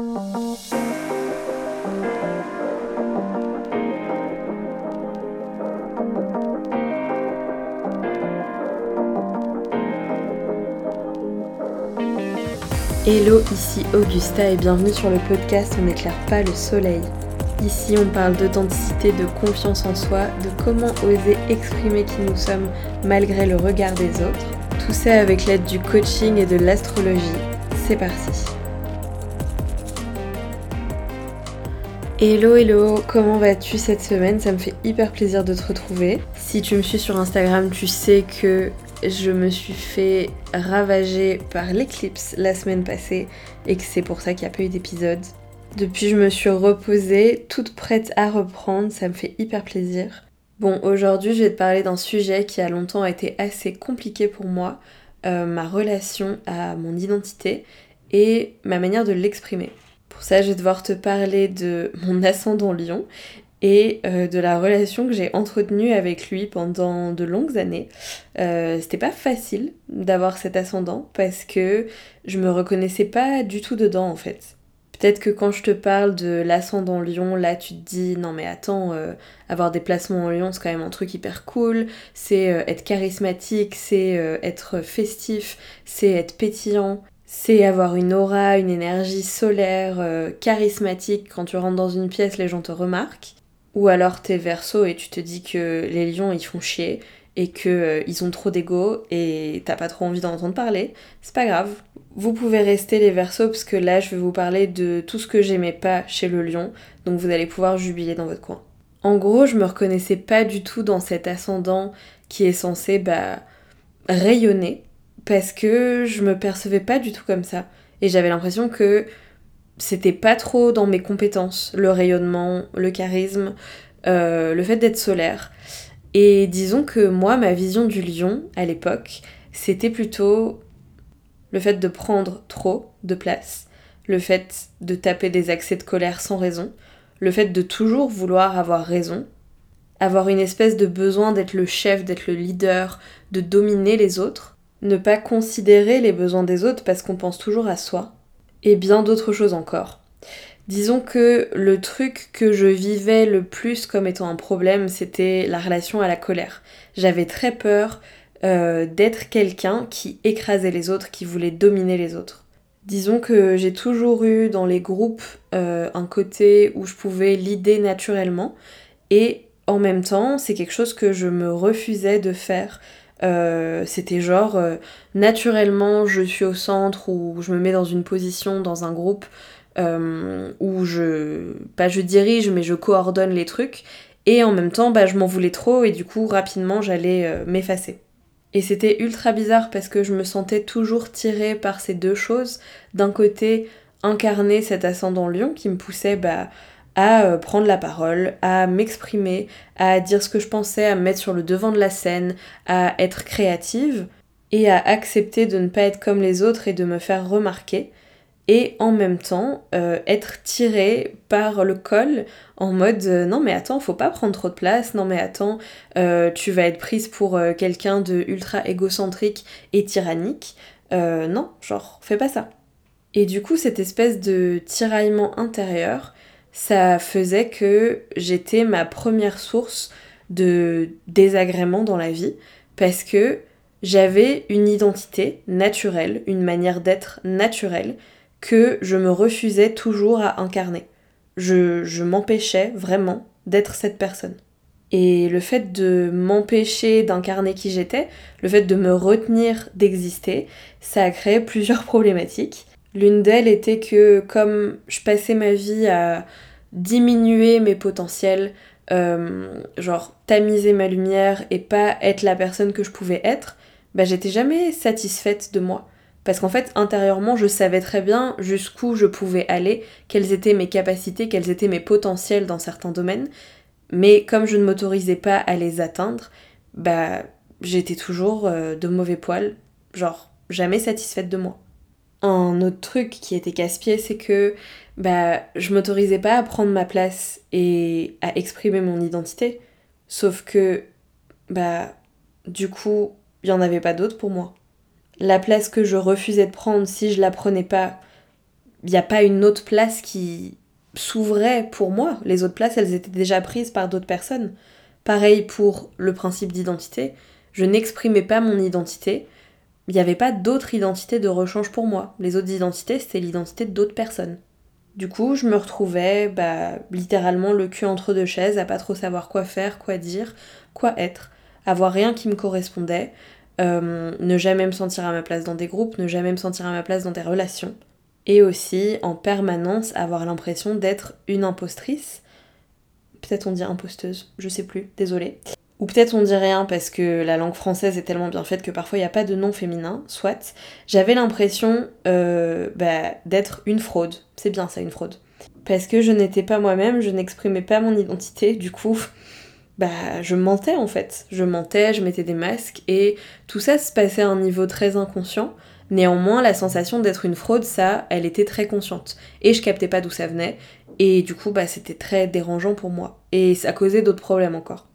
Hello, ici Augusta et bienvenue sur le podcast On n'éclaire pas le soleil. Ici on parle d'authenticité, de confiance en soi, de comment oser exprimer qui nous sommes malgré le regard des autres. Tout ça avec l'aide du coaching et de l'astrologie. C'est parti. Hello hello, comment vas-tu cette semaine? Ça me fait hyper plaisir de te retrouver. Si tu me suis sur Instagram, tu sais que je me suis fait ravager par l'éclipse la semaine passée et que c'est pour ça qu'il n'y a pas eu d'épisode. Depuis, je me suis reposée, toute prête à reprendre, ça me fait hyper plaisir. Bon, aujourd'hui, je vais te parler d'un sujet qui a longtemps été assez compliqué pour moi, euh, ma relation à mon identité et ma manière de l'exprimer. Pour ça, je vais devoir te parler de mon ascendant lion et euh, de la relation que j'ai entretenue avec lui pendant de longues années. Euh, c'était pas facile d'avoir cet ascendant parce que je me reconnaissais pas du tout dedans en fait. Peut-être que quand je te parle de l'ascendant lion, là tu te dis non mais attends, euh, avoir des placements en lion c'est quand même un truc hyper cool, c'est être charismatique, c'est être festif, c'est être pétillant, c'est avoir une aura, une énergie solaire, charismatique. Quand tu rentres dans une pièce, les gens te remarquent. Ou alors t'es verso et tu te dis que les lions ils font chier et qu'ils euh, ils ont trop d'ego et t'as pas trop envie d'en entendre parler, c'est pas grave. Vous pouvez rester les versos parce que là je vais vous parler de tout ce que j'aimais pas chez le lion, donc vous allez pouvoir jubiler dans votre coin. En gros, je me reconnaissais pas du tout dans cet ascendant qui est censé bah, rayonner parce que je me percevais pas du tout comme ça. Et j'avais l'impression que c'était pas trop dans mes compétences, le rayonnement, le charisme, euh, le fait d'être solaire. Et disons que moi, ma vision du lion à l'époque, c'était plutôt le fait de prendre trop de place, le fait de taper des accès de colère sans raison, le fait de toujours vouloir avoir raison, avoir une espèce de besoin d'être le chef, d'être le leader, de dominer les autres, ne pas considérer les besoins des autres parce qu'on pense toujours à soi, et bien d'autres choses encore. Disons que le truc que je vivais le plus comme étant un problème, c'était la relation à la colère. J'avais très peur euh, d'être quelqu'un qui écrasait les autres, qui voulait dominer les autres. Disons que j'ai toujours eu dans les groupes euh, un côté où je pouvais l'idée naturellement et en même temps c'est quelque chose que je me refusais de faire euh, c'était genre euh, naturellement je suis au centre ou je me mets dans une position dans un groupe euh, où je pas je dirige mais je coordonne les trucs et en même temps bah, je m'en voulais trop et du coup rapidement j'allais m'effacer. Et c'était ultra bizarre parce que je me sentais toujours tirée par ces deux choses. D'un côté, incarner cet ascendant lion qui me poussait bah, à euh, prendre la parole, à m'exprimer, à dire ce que je pensais, à me mettre sur le devant de la scène, à être créative et à accepter de ne pas être comme les autres et de me faire remarquer et en même temps euh, être tirée par le col en mode euh, non mais attends faut pas prendre trop de place non mais attends tu vas être prise pour quelqu'un de ultra égocentrique et tyrannique. Non genre fais pas ça. Et du coup cette espèce de tiraillement intérieur ça faisait que j'étais ma première source de désagrément dans la vie parce que j'avais une identité naturelle, une manière d'être naturelle que je me refusais toujours à incarner. Je, je m'empêchais vraiment d'être cette personne. Et le fait de m'empêcher d'incarner qui j'étais, le fait de me retenir d'exister, ça a créé plusieurs problématiques. L'une d'elles était que comme je passais ma vie à diminuer mes potentiels, euh, genre tamiser ma lumière et pas être la personne que je pouvais être, bah j'étais jamais satisfaite de moi. Parce qu'en fait, intérieurement, je savais très bien jusqu'où je pouvais aller, quelles étaient mes capacités, quels étaient mes potentiels dans certains domaines. Mais comme je ne m'autorisais pas à les atteindre, bah j'étais toujours euh, de mauvais poil, genre jamais satisfaite de moi. Un autre truc qui était casse-pied, c'est que bah, je m'autorisais pas à prendre ma place et à exprimer mon identité. Sauf que, bah, du coup, il y en avait pas d'autre pour moi. La place que je refusais de prendre, si je la prenais pas, il n'y a pas une autre place qui s'ouvrait pour moi. Les autres places, elles étaient déjà prises par d'autres personnes. Pareil pour le principe d'identité. Je n'exprimais pas mon identité. Il n'y avait pas d'autre identité de rechange pour moi. Les autres identités, c'était l'identité d'autres personnes. Du coup, je me retrouvais bah, littéralement le cul entre deux chaises, à pas trop savoir quoi faire, quoi dire, quoi être, avoir rien qui me correspondait, euh, ne jamais me sentir à ma place dans des groupes, ne jamais me sentir à ma place dans des relations et aussi en permanence avoir l'impression d'être une impostrice. Peut-être on dit imposteuse, je sais plus, désolée. Ou peut-être on dit rien parce que la langue française est tellement bien faite que parfois il n'y a pas de nom féminin, soit. J'avais l'impression euh, bah, d'être une fraude. C'est bien ça, une fraude. Parce que je n'étais pas moi-même, je n'exprimais pas mon identité, du coup, bah, je mentais en fait. Je mentais, je mettais des masques et tout ça se passait à un niveau très inconscient. Néanmoins, la sensation d'être une fraude, ça, elle était très consciente. Et je captais pas d'où ça venait. Et du coup, bah, c'était très dérangeant pour moi. Et ça causait d'autres problèmes encore.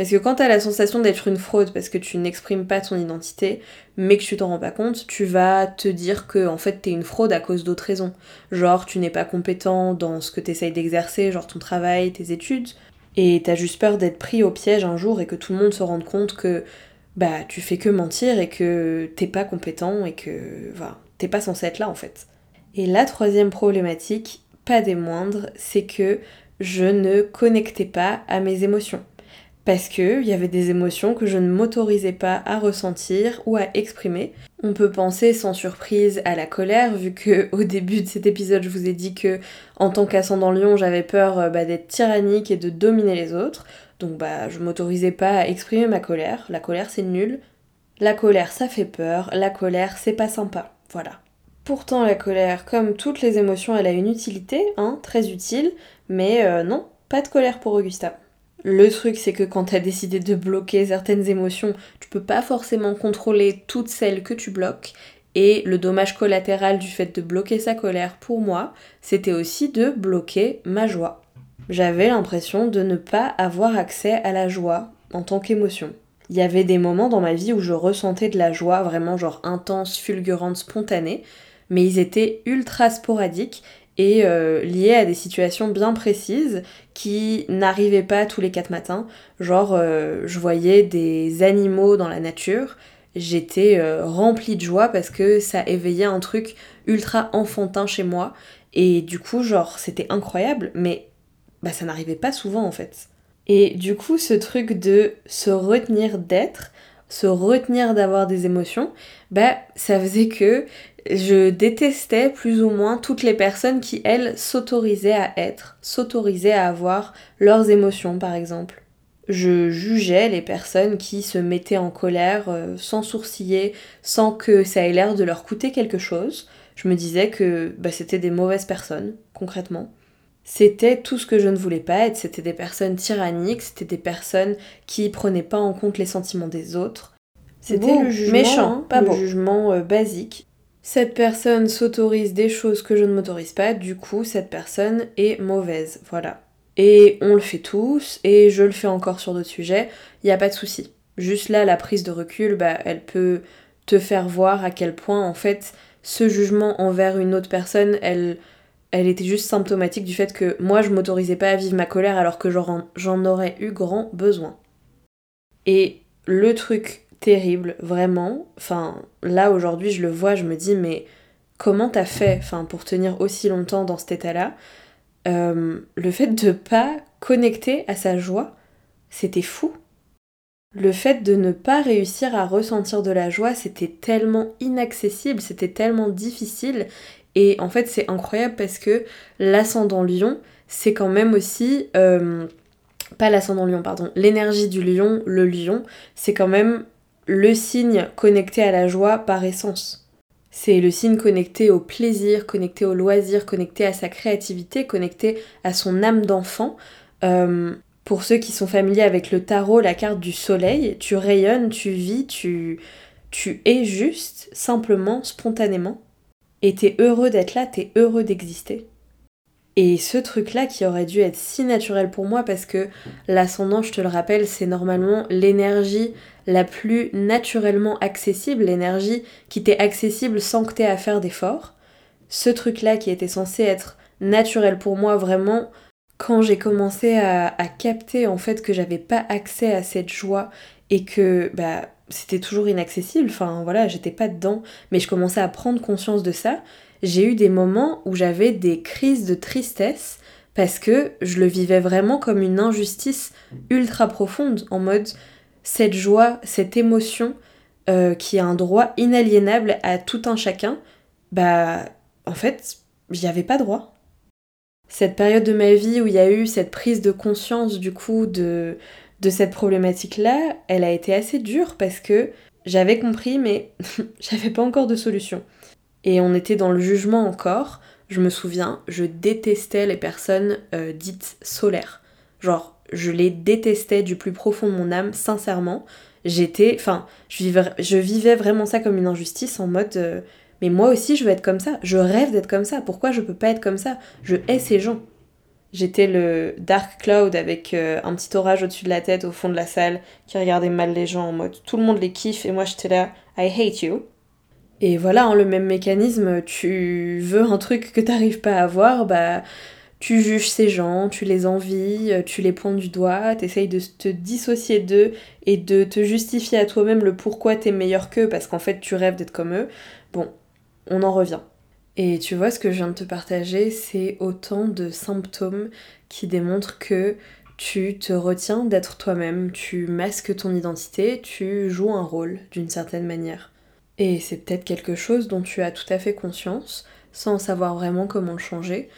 Parce que quand t'as la sensation d'être une fraude parce que tu n'exprimes pas ton identité, mais que tu t'en rends pas compte, tu vas te dire que en fait t'es une fraude à cause d'autres raisons. Genre tu n'es pas compétent dans ce que t'essayes d'exercer, genre ton travail, tes études, et t'as juste peur d'être pris au piège un jour et que tout le monde se rende compte que bah tu fais que mentir et que t'es pas compétent et que voilà, t'es pas censé être là en fait. Et la troisième problématique, pas des moindres, c'est que je ne connectais pas à mes émotions parce qu'il y avait des émotions que je ne m'autorisais pas à ressentir ou à exprimer. On peut penser sans surprise à la colère, vu que au début de cet épisode je vous ai dit que en tant qu'ascendant lion j'avais peur euh, bah, d'être tyrannique et de dominer les autres, donc bah je m'autorisais pas à exprimer ma colère. La colère c'est nul. La colère ça fait peur, la colère c'est pas sympa. Voilà. Pourtant la colère, comme toutes les émotions, elle a une utilité, hein, très utile, mais euh, non, pas de colère pour Augusta. Le truc, c'est que quand t'as décidé de bloquer certaines émotions, tu peux pas forcément contrôler toutes celles que tu bloques. Et le dommage collatéral du fait de bloquer sa colère, pour moi, c'était aussi de bloquer ma joie. J'avais l'impression de ne pas avoir accès à la joie en tant qu'émotion. Il y avait des moments dans ma vie où je ressentais de la joie vraiment genre intense, fulgurante, spontanée, mais ils étaient ultra sporadiques et euh, à des situations bien précises qui n'arrivaient pas tous les quatre matins. Genre, euh, je voyais des animaux dans la nature, j'étais euh, remplie de joie parce que ça éveillait un truc ultra enfantin chez moi. Et du coup, genre, c'était incroyable, mais bah, ça n'arrivait pas souvent en fait. Et du coup, ce truc de se retenir d'être, se retenir d'avoir des émotions, bah ça faisait que je détestais plus ou moins toutes les personnes qui, elles, s'autorisaient à être, s'autorisaient à avoir leurs émotions, par exemple. Je jugeais les personnes qui se mettaient en colère euh, sans sourciller, sans que ça ait l'air de leur coûter quelque chose. Je me disais que bah, c'était des mauvaises personnes, concrètement. C'était tout ce que je ne voulais pas être, c'était des personnes tyranniques, c'était des personnes qui prenaient pas en compte les sentiments des autres. C'était le jugement méchant, hein, pas le jugement euh, basique cette personne s'autorise des choses que je ne m'autorise pas, du coup cette personne est mauvaise, voilà. Et on le fait tous, et je le fais encore sur d'autres sujets, il n'y a pas de souci. Juste là, la prise de recul, bah, elle peut te faire voir à quel point en fait ce jugement envers une autre personne, elle, elle était juste symptomatique du fait que moi je m'autorisais pas à vivre ma colère alors que j'en aurais eu grand besoin. Et le truc terrible, vraiment. Enfin, là aujourd'hui, je le vois, je me dis, mais comment t'as fait enfin, pour tenir aussi longtemps dans cet état-là? Euh, Le fait de pas connecter à sa joie, c'était fou. Le fait de ne pas réussir à ressentir de la joie, c'était tellement inaccessible, c'était tellement difficile. Et en fait, c'est incroyable parce que l'ascendant lion, c'est quand même aussi... Euh, pas l'ascendant lion, pardon. L'énergie du lion, le lion, c'est quand même le signe connecté à la joie par essence. C'est le signe connecté au plaisir, connecté au loisir, connecté à sa créativité, connecté à son âme d'enfant. Euh, pour ceux qui sont familiers avec le tarot, la carte du soleil, tu rayonnes, tu vis, tu, tu es juste, simplement, spontanément. Et t'es heureux d'être là, t'es heureux d'exister. Et ce truc-là qui aurait dû être si naturel pour moi parce que l'ascendant, je te le rappelle, c'est normalement l'énergie la plus naturellement accessible, l'énergie qui t'est accessible sans que t'aies à faire d'efforts. ce truc-là qui était censé être naturel pour moi vraiment quand j'ai commencé à, capter en fait que j'avais pas accès à cette joie et que bah c'était toujours inaccessible, enfin voilà, j'étais pas dedans, mais je commençais à prendre conscience de ça, j'ai eu des moments où j'avais des crises de tristesse parce que je le vivais vraiment comme une injustice ultra profonde, en mode cette joie, cette émotion euh, qui a un droit inaliénable à tout un chacun, bah en fait, j'y avais pas droit. Cette période de ma vie où il y a eu cette prise de conscience du coup de, de cette problématique-là, elle a été assez dure parce que j'avais compris mais j'avais pas encore de solution. Et on était dans le jugement encore. Je me souviens, je détestais les personnes euh, dites solaires. Genre, je les détestais du plus profond de mon âme, sincèrement. J'étais, enfin, je vivais, vraiment ça comme une injustice en mode, euh, mais moi aussi je veux être comme ça, je rêve d'être comme ça, pourquoi je peux pas être comme ça? Je hais ces gens. J'étais le Dark Cloud avec euh, un petit orage au-dessus de la tête au fond de la salle qui regardait mal les gens en mode tout le monde les kiffe et moi j'étais là I hate you. Et voilà, le même mécanisme, tu veux un truc que t'arrives pas à avoir, bah tu juges ces gens, tu les envies, tu les pointes du doigt, t'essayes de te dissocier d'eux et de te justifier à toi-même le pourquoi t'es meilleur qu'eux parce qu'en fait tu rêves d'être comme eux. Bon, on en revient. Et tu vois, ce que je viens de te partager, c'est autant de symptômes qui démontrent que tu te retiens d'être toi-même, tu masques ton identité, tu joues un rôle d'une certaine manière. Et c'est peut-être quelque chose dont tu as tout à fait conscience, sans savoir vraiment comment le changer,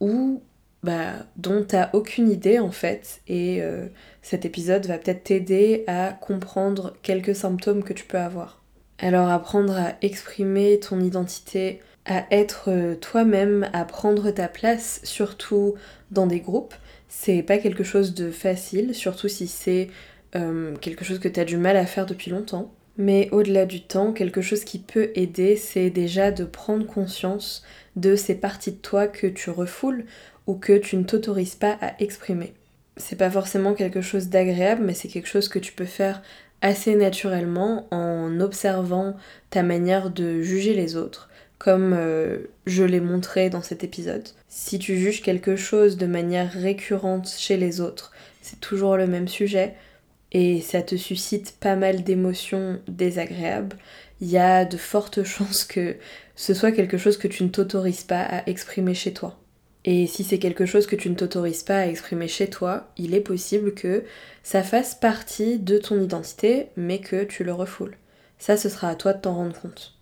ou bah, dont tu n'as aucune idée en fait. Et euh, cet épisode va peut-être t'aider à comprendre quelques symptômes que tu peux avoir. Alors apprendre à exprimer ton identité, à être euh, toi-même, à prendre ta place, surtout dans des groupes, c'est pas quelque chose de facile, surtout si c'est euh, quelque chose que tu as du mal à faire depuis longtemps. Mais au-delà du temps, quelque chose qui peut aider, c'est déjà de prendre conscience de ces parties de toi que tu refoules ou que tu ne t'autorises pas à exprimer. C'est pas forcément quelque chose d'agréable, mais c'est quelque chose que tu peux faire assez naturellement en observant ta manière de juger les autres, comme euh, je l'ai montré dans cet épisode. Si tu juges quelque chose de manière récurrente chez les autres, c'est toujours le même sujet, et ça te suscite pas mal d'émotions désagréables, il y a de fortes chances que ce soit quelque chose que tu ne t'autorises pas à exprimer chez toi. Et si c'est quelque chose que tu ne t'autorises pas à exprimer chez toi, il est possible que ça fasse partie de ton identité, mais que tu le refoules. Ça, ce sera à toi de t'en rendre compte.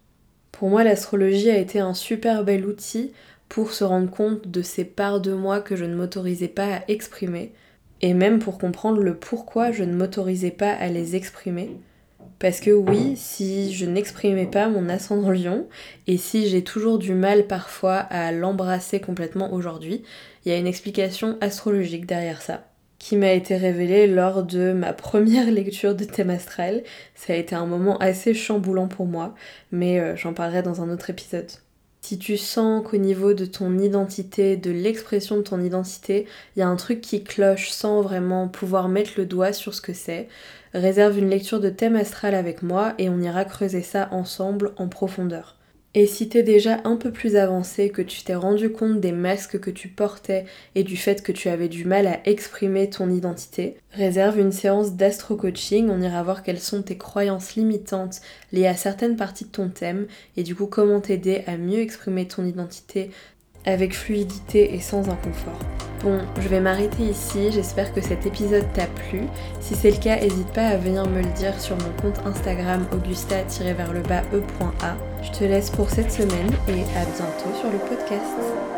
Pour moi, l'astrologie a été un super bel outil pour se rendre compte de ces parts de moi que je ne m'autorisais pas à exprimer, et même pour comprendre le pourquoi je ne m'autorisais pas à les exprimer. Parce que oui, si je n'exprimais pas mon ascendant lion, et si j'ai toujours du mal parfois à l'embrasser complètement aujourd'hui, il y a une explication astrologique derrière ça, qui m'a été révélée lors de ma première lecture de thème astral. Ça a été un moment assez chamboulant pour moi, mais euh, j'en parlerai dans un autre épisode. Si tu sens qu'au niveau de ton identité, de l'expression de ton identité, il y a un truc qui cloche sans vraiment pouvoir mettre le doigt sur ce que c'est, réserve une lecture de thème astral avec moi et on ira creuser ça ensemble en profondeur. Et si t'es déjà un peu plus avancé, que tu t'es rendu compte des masques que tu portais et du fait que tu avais du mal à exprimer ton identité, réserve une séance d'astro-coaching, on ira voir quelles sont tes croyances limitantes liées à certaines parties de ton thème. Et du coup comment t'aider à mieux exprimer ton identité avec fluidité et sans inconfort. Bon, je vais m'arrêter ici, j'espère que cet épisode t'a plu. Si c'est le cas, n'hésite pas à venir me le dire sur mon compte Instagram augusta-e.a. Je te laisse pour cette semaine et à bientôt sur le podcast.